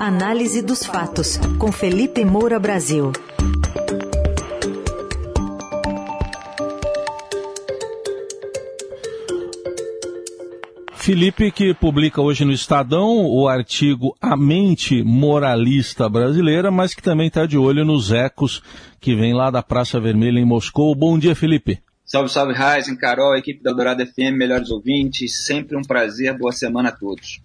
Análise dos fatos, com Felipe Moura Brasil. Felipe, que publica hoje no Estadão o artigo A Mente Moralista Brasileira, mas que também está de olho nos ecos que vem lá da Praça Vermelha em Moscou. Bom dia, Felipe. Salve, salve, Raizen, Carol, equipe da Dourada FM, melhores ouvintes. Sempre um prazer. Boa semana a todos.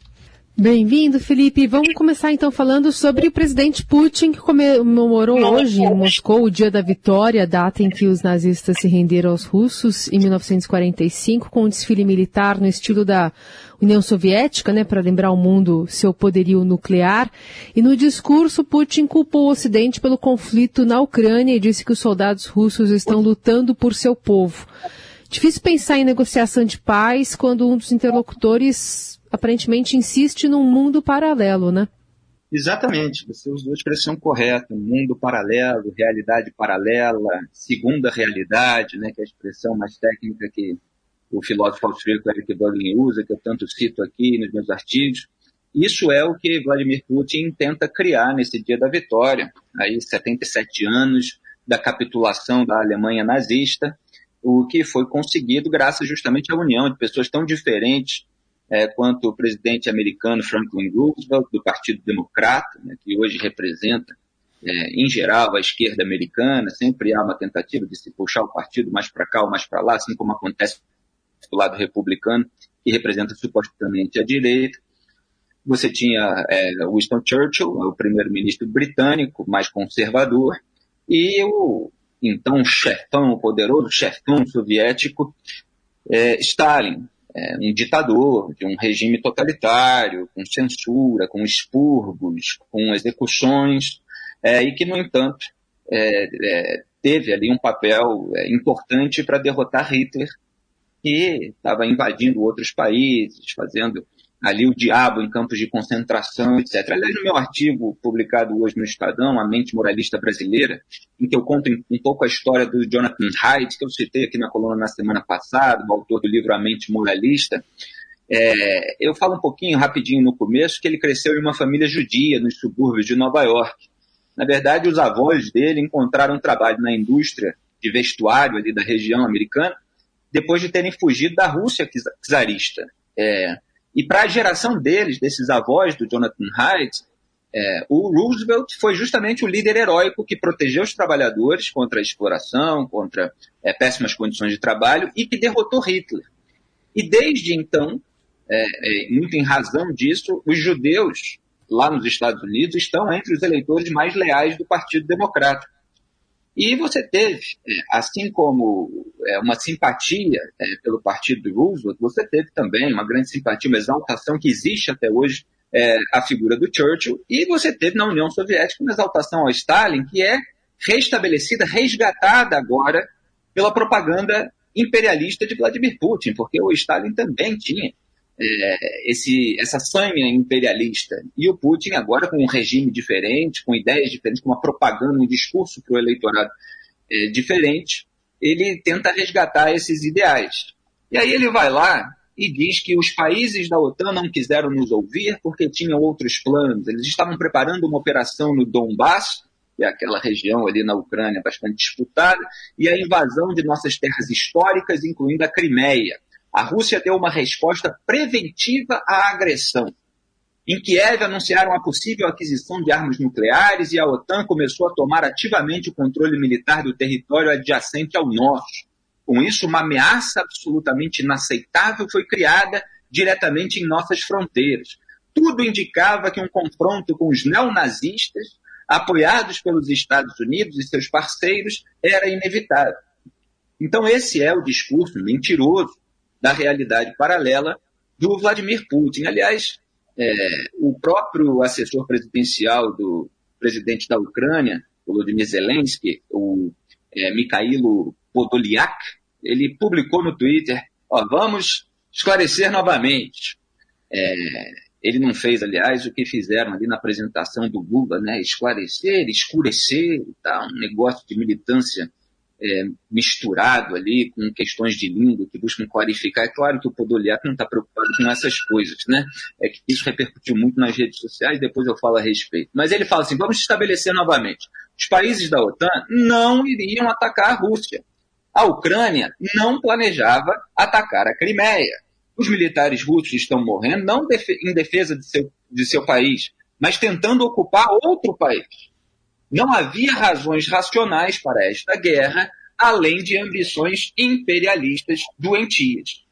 Bem-vindo, Felipe. Vamos começar então falando sobre o presidente Putin, que comemorou hoje em Moscou o dia da vitória, data em que os nazistas se renderam aos russos em 1945, com um desfile militar no estilo da União Soviética, né, para lembrar ao mundo seu poderio nuclear. E no discurso, Putin culpou o Ocidente pelo conflito na Ucrânia e disse que os soldados russos estão lutando por seu povo. Difícil pensar em negociação de paz quando um dos interlocutores aparentemente insiste num mundo paralelo, né? Exatamente, você usou a expressão correta, mundo paralelo, realidade paralela, segunda realidade, né, que é a expressão mais técnica que o filósofo austríaco Eric Böllin usa, que eu tanto cito aqui nos meus artigos. Isso é o que Vladimir Putin tenta criar nesse dia da vitória, aí 77 anos da capitulação da Alemanha nazista, o que foi conseguido graças justamente à união de pessoas tão diferentes é, quanto o presidente americano Franklin Roosevelt, do Partido Democrata, né, que hoje representa, é, em geral, a esquerda americana. Sempre há uma tentativa de se puxar o partido mais para cá ou mais para lá, assim como acontece do lado republicano, que representa supostamente a direita. Você tinha é, Winston Churchill, o primeiro-ministro britânico, mais conservador, e o então chefão, o poderoso chefão soviético, é, Stalin, é, um ditador, de um regime totalitário, com censura, com expurgos, com execuções, é, e que, no entanto, é, é teve ali um papel é, importante para derrotar Hitler, que estava invadindo outros países, fazendo ali o diabo em campos de concentração, etc. Aliás, no meu artigo publicado hoje no Estadão, A Mente Moralista Brasileira, em que eu conto um pouco a história do Jonathan Haidt, que eu citei aqui na coluna na semana passada, o autor do livro A Mente Moralista, é, eu falo um pouquinho rapidinho no começo que ele cresceu em uma família judia nos subúrbios de Nova York. Na verdade, os avós dele encontraram trabalho na indústria de vestuário ali da região americana depois de terem fugido da Rússia czarista. É, e para a geração deles, desses avós do Jonathan Haidt, é, o Roosevelt foi justamente o líder heróico que protegeu os trabalhadores contra a exploração, contra é, péssimas condições de trabalho e que derrotou Hitler. E desde então, é, é muito em razão disso, os judeus lá nos Estados Unidos estão entre os eleitores mais leais do Partido Democrata. E você teve, é, assim como é, uma simpatia é, pelo partido do Roosevelt, você teve também uma grande simpatia, uma exaltação que existe até hoje a figura do Churchill, e você teve na União Soviética uma exaltação ao Stalin, que é restabelecida, resgatada agora pela propaganda imperialista de Vladimir Putin, porque o Stalin também tinha é, esse, essa sanha imperialista. E o Putin, agora com um regime diferente, com ideias diferentes, com uma propaganda, um discurso para o eleitorado é, diferente, ele tenta resgatar esses ideais. E aí ele vai lá e diz que os países da OTAN não quiseram nos ouvir porque tinham outros planos. Eles estavam preparando uma operação no Donbass, que é aquela região ali na Ucrânia bastante disputada, e a invasão de nossas terras históricas, incluindo a Crimeia. A Rússia deu uma resposta preventiva à agressão. Em Kiev anunciaram a possível aquisição de armas nucleares e a OTAN começou a tomar ativamente o controle militar do território adjacente ao norte. Com isso, uma ameaça absolutamente inaceitável foi criada diretamente em nossas fronteiras. Tudo indicava que um confronto com os neonazistas, apoiados pelos Estados Unidos e seus parceiros, era inevitável. Então, esse é o discurso mentiroso da realidade paralela do Vladimir Putin. Aliás, é, o próprio assessor presidencial do presidente da Ucrânia, Volodymyr Zelensky, o é, Mikhailo Podolyak, ele publicou no Twitter, ó, vamos esclarecer novamente. É, ele não fez, aliás, o que fizeram ali na apresentação do Lula, né? Esclarecer, escurecer, tá? um negócio de militância é, misturado ali com questões de língua que buscam clarificar. É claro que o Podoliak não está preocupado com essas coisas, né? É que isso repercutiu muito nas redes sociais, depois eu falo a respeito. Mas ele fala assim: vamos estabelecer novamente. Os países da OTAN não iriam atacar a Rússia. A Ucrânia não planejava atacar a Crimeia. Os militares russos estão morrendo não em defesa de seu, de seu país, mas tentando ocupar outro país. Não havia razões racionais para esta guerra, além de ambições imperialistas doentias.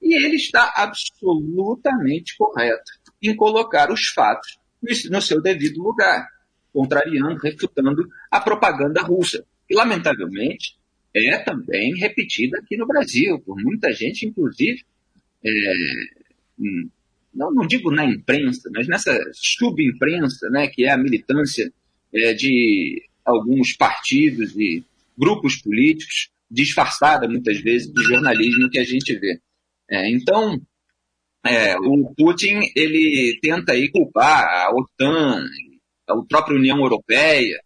E ele está absolutamente correto em colocar os fatos no seu devido lugar, contrariando, refutando a propaganda russa, que lamentavelmente é também repetida aqui no Brasil, por muita gente, inclusive, é, hum, não, não, digo na imprensa, mas nessa subimprensa, né, que é a militância é, de alguns partidos e grupos políticos, disfarçada muitas vezes de jornalismo que a gente vê. É, então, é, o Putin ele tenta aí culpar a OTAN, a própria União Europeia,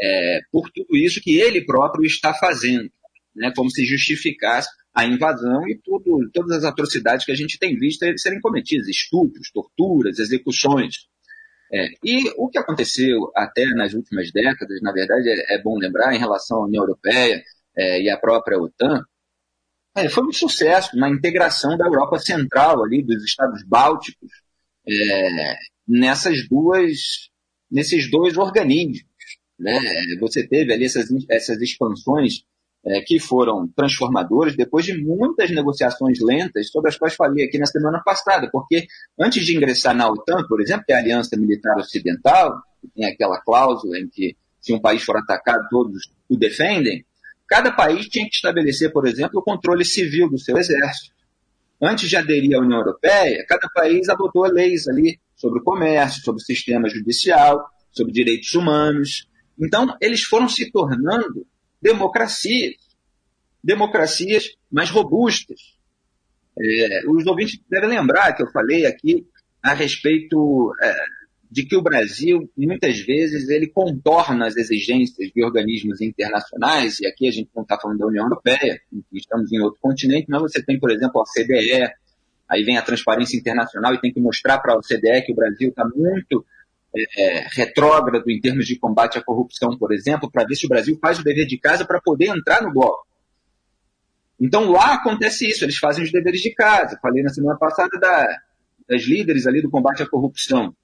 é, por tudo isso que ele próprio está fazendo, né, como se justificasse a invasão e tudo, todas as atrocidades que a gente tem visto serem cometidas, estupros, torturas, execuções. É, e o que aconteceu até nas últimas décadas, na verdade, é, é bom lembrar, em relação à União Europeia é, e à própria OTAN, é, foi um sucesso na integração da Europa Central, ali, dos Estados Bálticos, é, nessas duas, nesses dois organismos. Né? Você teve ali essas, essas expansões é, que foram transformadores depois de muitas negociações lentas, sobre as quais falei aqui na semana passada, porque antes de ingressar na OTAN, por exemplo, que é a Aliança Militar Ocidental, tem aquela cláusula em que se um país for atacado, todos o defendem, cada país tinha que estabelecer, por exemplo, o controle civil do seu exército. Antes de aderir à União Europeia, cada país adotou leis ali sobre o comércio, sobre o sistema judicial, sobre direitos humanos. Então, eles foram se tornando democracias, democracias mais robustas. É, os ouvintes devem lembrar que eu falei aqui a respeito é, de que o Brasil, muitas vezes, ele contorna as exigências de organismos internacionais, e aqui a gente não está falando da União Europeia, estamos em outro continente, mas você tem, por exemplo, a OCDE, aí vem a transparência internacional e tem que mostrar para a OCDE que o Brasil está muito é, retrógrado em termos de combate à corrupção, por exemplo, para ver se o Brasil faz o dever de casa para poder entrar no bloco. Então lá acontece isso, eles fazem os deveres de casa. Falei na semana passada da, das líderes ali do combate à corrupção.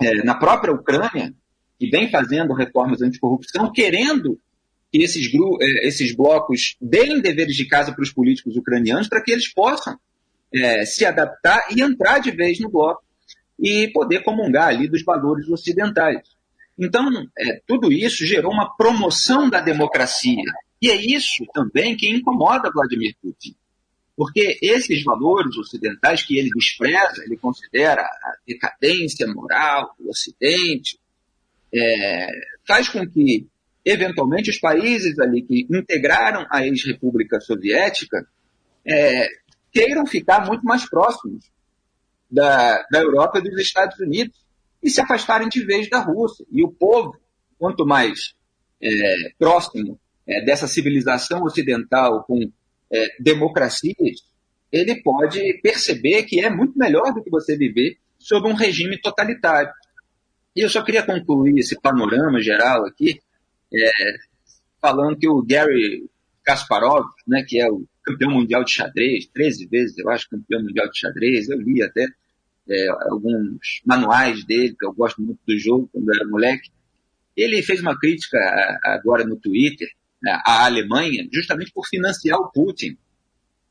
É, na própria Ucrânia, que vem fazendo reformas anticorrupção, querendo que esses, é, esses blocos deem deveres de casa para os políticos ucranianos para que eles possam é, se adaptar e entrar de vez no bloco e poder comungar ali dos valores ocidentais. Então, é, tudo isso gerou uma promoção da democracia. E é isso também que incomoda Vladimir Putin. Porque esses valores ocidentais que ele despreza, ele considera a decadência moral do Ocidente, é, faz com que, eventualmente, os países ali que integraram a ex-república soviética é, queiram ficar muito mais próximos da, da Europa e dos Estados Unidos e se afastarem de vez da Rússia. E o povo, quanto mais é, próximo é, dessa civilização ocidental com é, democracias, ele pode perceber que é muito melhor do que você viver sob um regime totalitário. E eu só queria concluir esse panorama geral aqui, é, falando que o Gary Kasparov, né, que é o campeão mundial de xadrez, 13 vezes, eu acho, campeão mundial de xadrez, eu li até é, alguns manuais dele, que eu gosto muito do jogo, quando era moleque. Ele fez uma crítica agora no Twitter né, à Alemanha, justamente por financiar o Putin,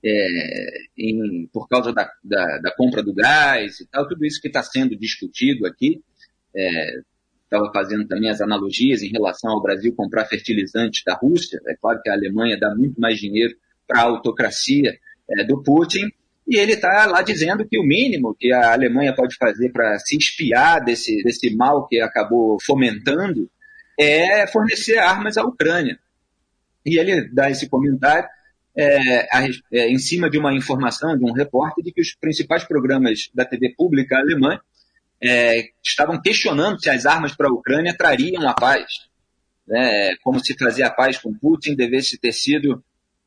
é, em, por causa da, da, da, compra do gás e tal, tudo isso que está sendo discutido aqui. Estava é, fazendo também as analogias em relação ao Brasil comprar fertilizantes da Rússia. É claro que a Alemanha dá muito mais dinheiro para a autocracia é, do Putin, e ele está lá dizendo que o mínimo que a Alemanha pode fazer para se espiar desse, desse mal que acabou fomentando é fornecer armas à Ucrânia. E ele dá esse comentário é, a, é, em cima de uma informação de um repórter de que os principais programas da TV pública alemã é, estavam questionando se as armas para a Ucrânia trariam a paz. né, como se fazer a paz com Putin devesse ter sido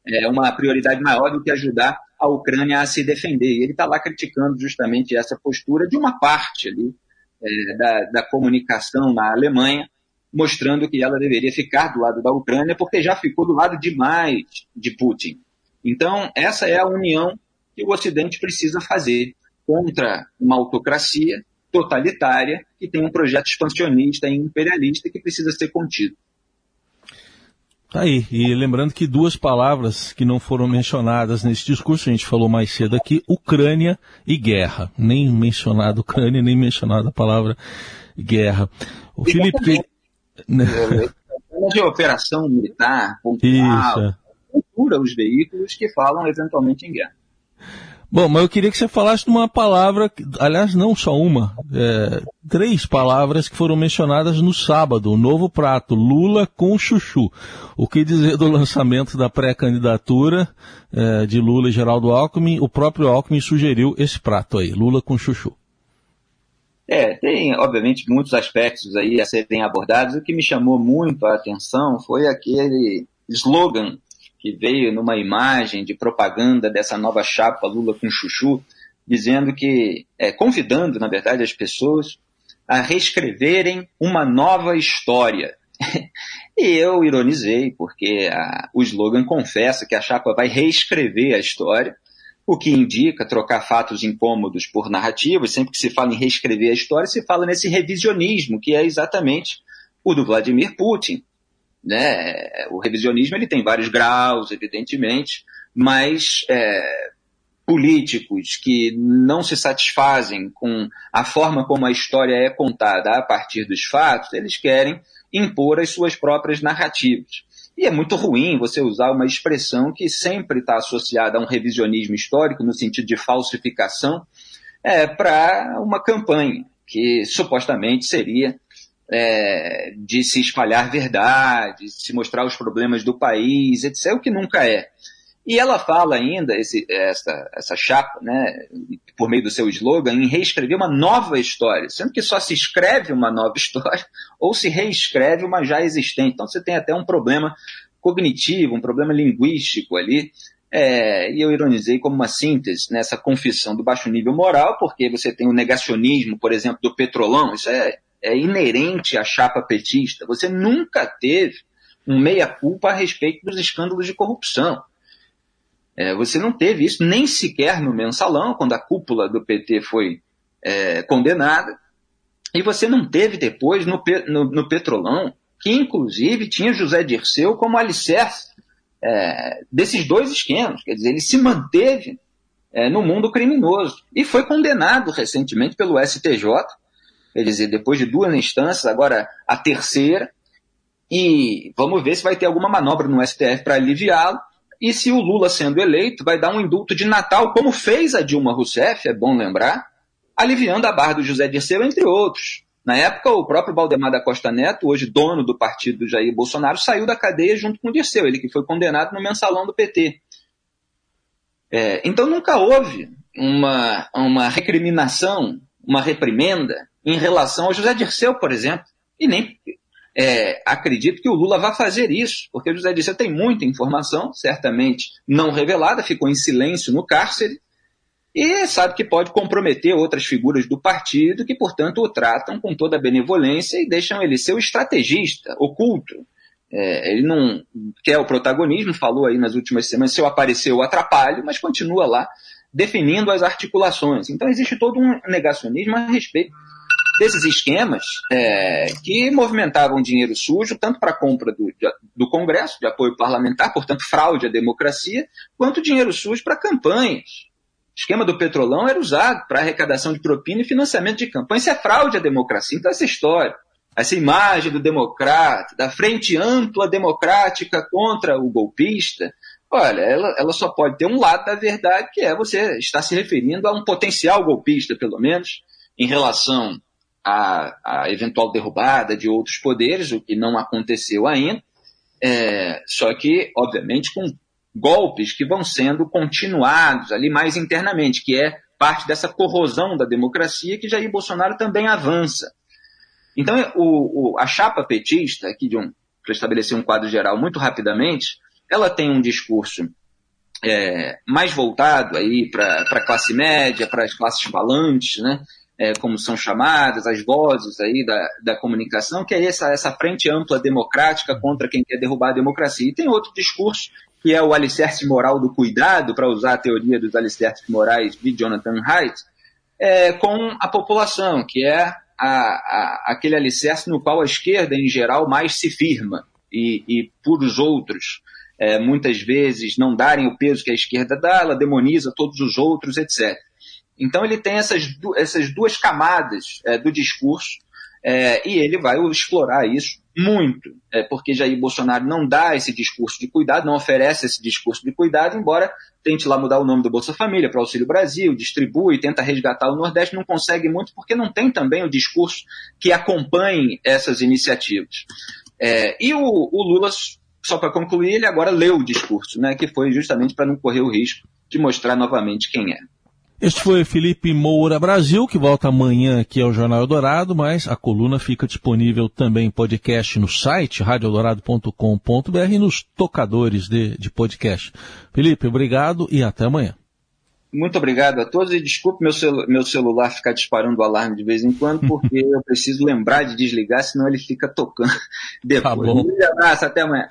é, uma prioridade maior do que ajudar a Ucrânia a se defender. E ele está lá criticando justamente essa postura de uma parte ali é, da, da comunicação na Alemanha, mostrando que ela deveria ficar do lado da Ucrânia, porque já ficou do lado demais de Putin. Então, essa é a união que o Ocidente precisa fazer contra uma autocracia totalitária que tem um projeto expansionista e imperialista que precisa ser contido. Tá aí. E lembrando que duas palavras que não foram mencionadas nesse discurso, a gente falou mais cedo aqui, Ucrânia e guerra. Nem mencionado Ucrânia, nem mencionada a palavra guerra. O Felipe. Que... de operação militar, pontual, procura os veículos que falam eventualmente em guerra. Bom, mas eu queria que você falasse de uma palavra, aliás, não só uma, é, três palavras que foram mencionadas no sábado, o novo prato, Lula com chuchu. O que dizer do lançamento da pré-candidatura é, de Lula e Geraldo Alckmin? O próprio Alckmin sugeriu esse prato aí, Lula com chuchu. É, tem, obviamente, muitos aspectos aí a serem abordados. O que me chamou muito a atenção foi aquele slogan que veio numa imagem de propaganda dessa nova chapa Lula com Chuchu, dizendo que, é, convidando, na verdade, as pessoas a reescreverem uma nova história. e eu ironizei, porque a, o slogan confessa que a chapa vai reescrever a história, o que indica trocar fatos incômodos por narrativas. Sempre que se fala em reescrever a história, se fala nesse revisionismo, que é exatamente o do Vladimir Putin. Né? O revisionismo ele tem vários graus, evidentemente, mas é, políticos que não se satisfazem com a forma como a história é contada a partir dos fatos, eles querem impor as suas próprias narrativas. E é muito ruim você usar uma expressão que sempre está associada a um revisionismo histórico, no sentido de falsificação, é, para uma campanha que supostamente seria é, de se espalhar verdade, de se mostrar os problemas do país, etc., o que nunca é. E ela fala ainda, esse, essa, essa chapa, né, por meio do seu slogan, em reescrever uma nova história, sendo que só se escreve uma nova história ou se reescreve uma já existente. Então você tem até um problema cognitivo, um problema linguístico ali, é, e eu ironizei como uma síntese nessa confissão do baixo nível moral, porque você tem o negacionismo, por exemplo, do petrolão, isso é é inerente à chapa petista. Você nunca teve um meia-culpa a respeito dos escândalos de corrupção. É, você não teve isso nem sequer no mensalão, quando a cúpula do PT foi é, condenada. E você não teve depois no, no, no, Petrolão, que inclusive tinha José Dirceu como alicerce é, desses dois esquemas. Quer dizer, ele se manteve é, no mundo criminoso e foi condenado recentemente pelo STJ Quer dizer, depois de duas instâncias, agora a terceira, e vamos ver se vai ter alguma manobra no STF para aliviá-lo. E se o Lula sendo eleito, vai dar um indulto de Natal, como fez a Dilma Rousseff, é bom lembrar, aliviando a barra do José Dirceu, entre outros. Na época, o próprio Valdemar da Costa Neto, hoje dono do partido do Jair Bolsonaro, saiu da cadeia junto com o Dirceu, ele que foi condenado no mensalão do PT. É, então nunca houve uma, uma recriminação, uma reprimenda em relação ao José Dirceu, por exemplo. E nem é, acredito que o Lula vá fazer isso, porque o José Dirceu tem muita informação, certamente não revelada, ficou em silêncio no cárcere, e sabe que pode comprometer outras figuras do partido que, portanto, o tratam com toda a benevolência e deixam ele ser o estrategista, oculto. É, ele não quer o protagonismo, falou aí nas últimas semanas, se eu aparecer eu atrapalho, mas continua lá definindo as articulações. Então existe todo um negacionismo a respeito desses esquemas é, que movimentavam dinheiro sujo, tanto para a compra do, do Congresso, de apoio parlamentar, portanto, fraude à democracia, quanto dinheiro sujo para campanhas. O esquema do petrolão era usado para arrecadação de propina e financiamento de campanha. Isso é fraude à democracia. Então, essa história, essa imagem do democrata, da frente ampla democrática contra o golpista, olha, ela, ela só pode ter um lado da verdade, que é você estar se referindo a um potencial golpista, pelo menos, em relação a, a eventual derrubada de outros poderes, o que não aconteceu ainda, é, só que, obviamente, com golpes que vão sendo continuados ali mais internamente, que é parte dessa corrosão da democracia que Jair Bolsonaro também avança. Então, o, o, a chapa petista, aqui de um estabelecer um quadro geral muito rapidamente, ela tem um discurso é, mais voltado aí para a classe média, para as classes falantes, né? É, como são chamadas, as vozes aí da, da comunicação, que é essa, essa frente ampla democrática contra quem quer derrubar a democracia. E tem outro discurso, que é o alicerce moral do cuidado, para usar a teoria dos alicerces morais de Jonathan Haidt, é, com a população, que é a, a, aquele alicerce no qual a esquerda, em geral, mais se firma, e, e por os outros é, muitas vezes não darem o peso que a esquerda dá, ela demoniza todos os outros, etc. Então ele tem essas, essas duas camadas é, do discurso é, e ele vai explorar isso muito, é, porque Jair Bolsonaro não dá esse discurso de cuidado, não oferece esse discurso de cuidado, embora tente lá mudar o nome do Bolsa Família para Auxílio Brasil, distribui, tenta resgatar o Nordeste, não consegue muito porque não tem também o discurso que acompanhe essas iniciativas. É, e o, o Lula só para concluir, ele agora leu o discurso, né, que foi justamente para não correr o risco de mostrar novamente quem é. Este foi Felipe Moura Brasil, que volta amanhã aqui ao Jornal Eldorado, mas a coluna fica disponível também em podcast no site radioeldorado.com.br e nos tocadores de, de podcast. Felipe, obrigado e até amanhã. Muito obrigado a todos e desculpe meu, celu meu celular ficar disparando o alarme de vez em quando, porque eu preciso lembrar de desligar, senão ele fica tocando depois. Tá. Um abraço, até amanhã.